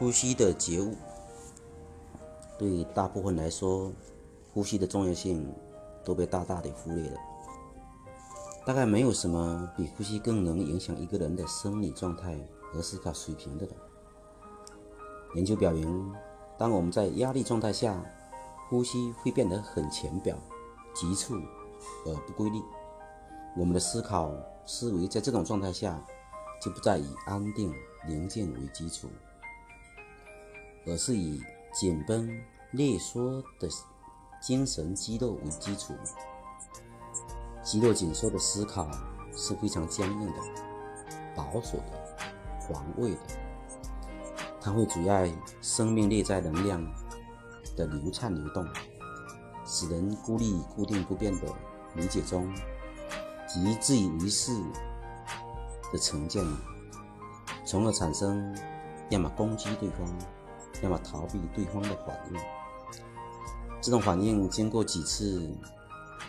呼吸的觉悟，对大部分来说，呼吸的重要性都被大大的忽略了。大概没有什么比呼吸更能影响一个人的生理状态和思考水平的了。研究表明，当我们在压力状态下，呼吸会变得很浅表、急促而不规律。我们的思考思维在这种状态下，就不再以安定宁静为基础。而是以紧绷、裂缩的精神肌肉为基础。肌肉紧缩的思考是非常僵硬的、保守的、防卫的。它会阻碍生命内在能量的流畅流动，使人孤立固定不变的理解中及自以为是的成见，从而产生要么攻击对方。要么逃避对方的反应，这种反应经过几次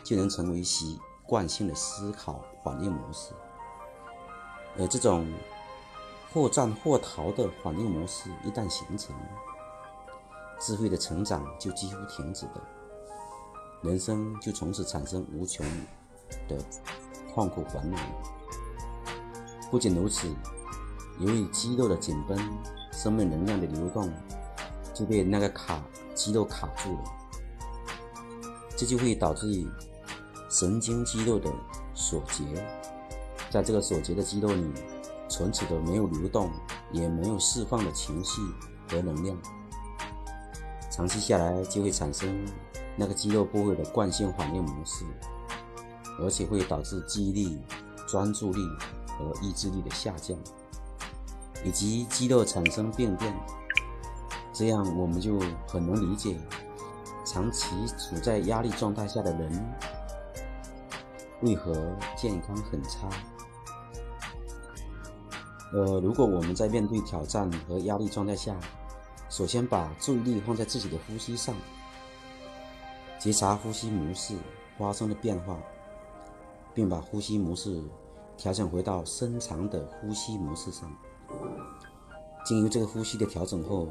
就能成为习惯性的思考反应模式。而这种或战或逃的反应模式一旦形成，智慧的成长就几乎停止了，人生就从此产生无穷的痛苦烦恼。不仅如此，由于肌肉的紧绷，生命能量的流动。就被那个卡肌肉卡住了，这就会导致神经肌肉的锁结，在这个锁结的肌肉里，存储的没有流动，也没有释放的情绪和能量，长期下来就会产生那个肌肉部位的惯性反应模式，而且会导致记忆力、专注力和意志力的下降，以及肌肉产生病变。这样我们就很能理解，长期处在压力状态下的人为何健康很差。呃，如果我们在面对挑战和压力状态下，首先把注意力放在自己的呼吸上，觉察呼吸模式发生的变化，并把呼吸模式调整回到深长的呼吸模式上，经由这个呼吸的调整后。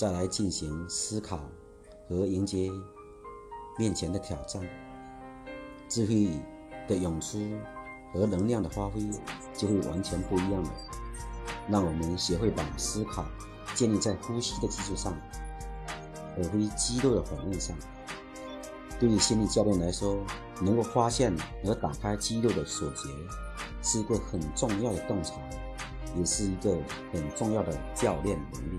再来进行思考和迎接面前的挑战，智慧的涌出和能量的发挥就会完全不一样了。让我们学会把思考建立在呼吸的基础上，而非肌肉的反应上。对于心理教练来说，能够发现和打开肌肉的锁结，是一个很重要的洞察，也是一个很重要的教练能力。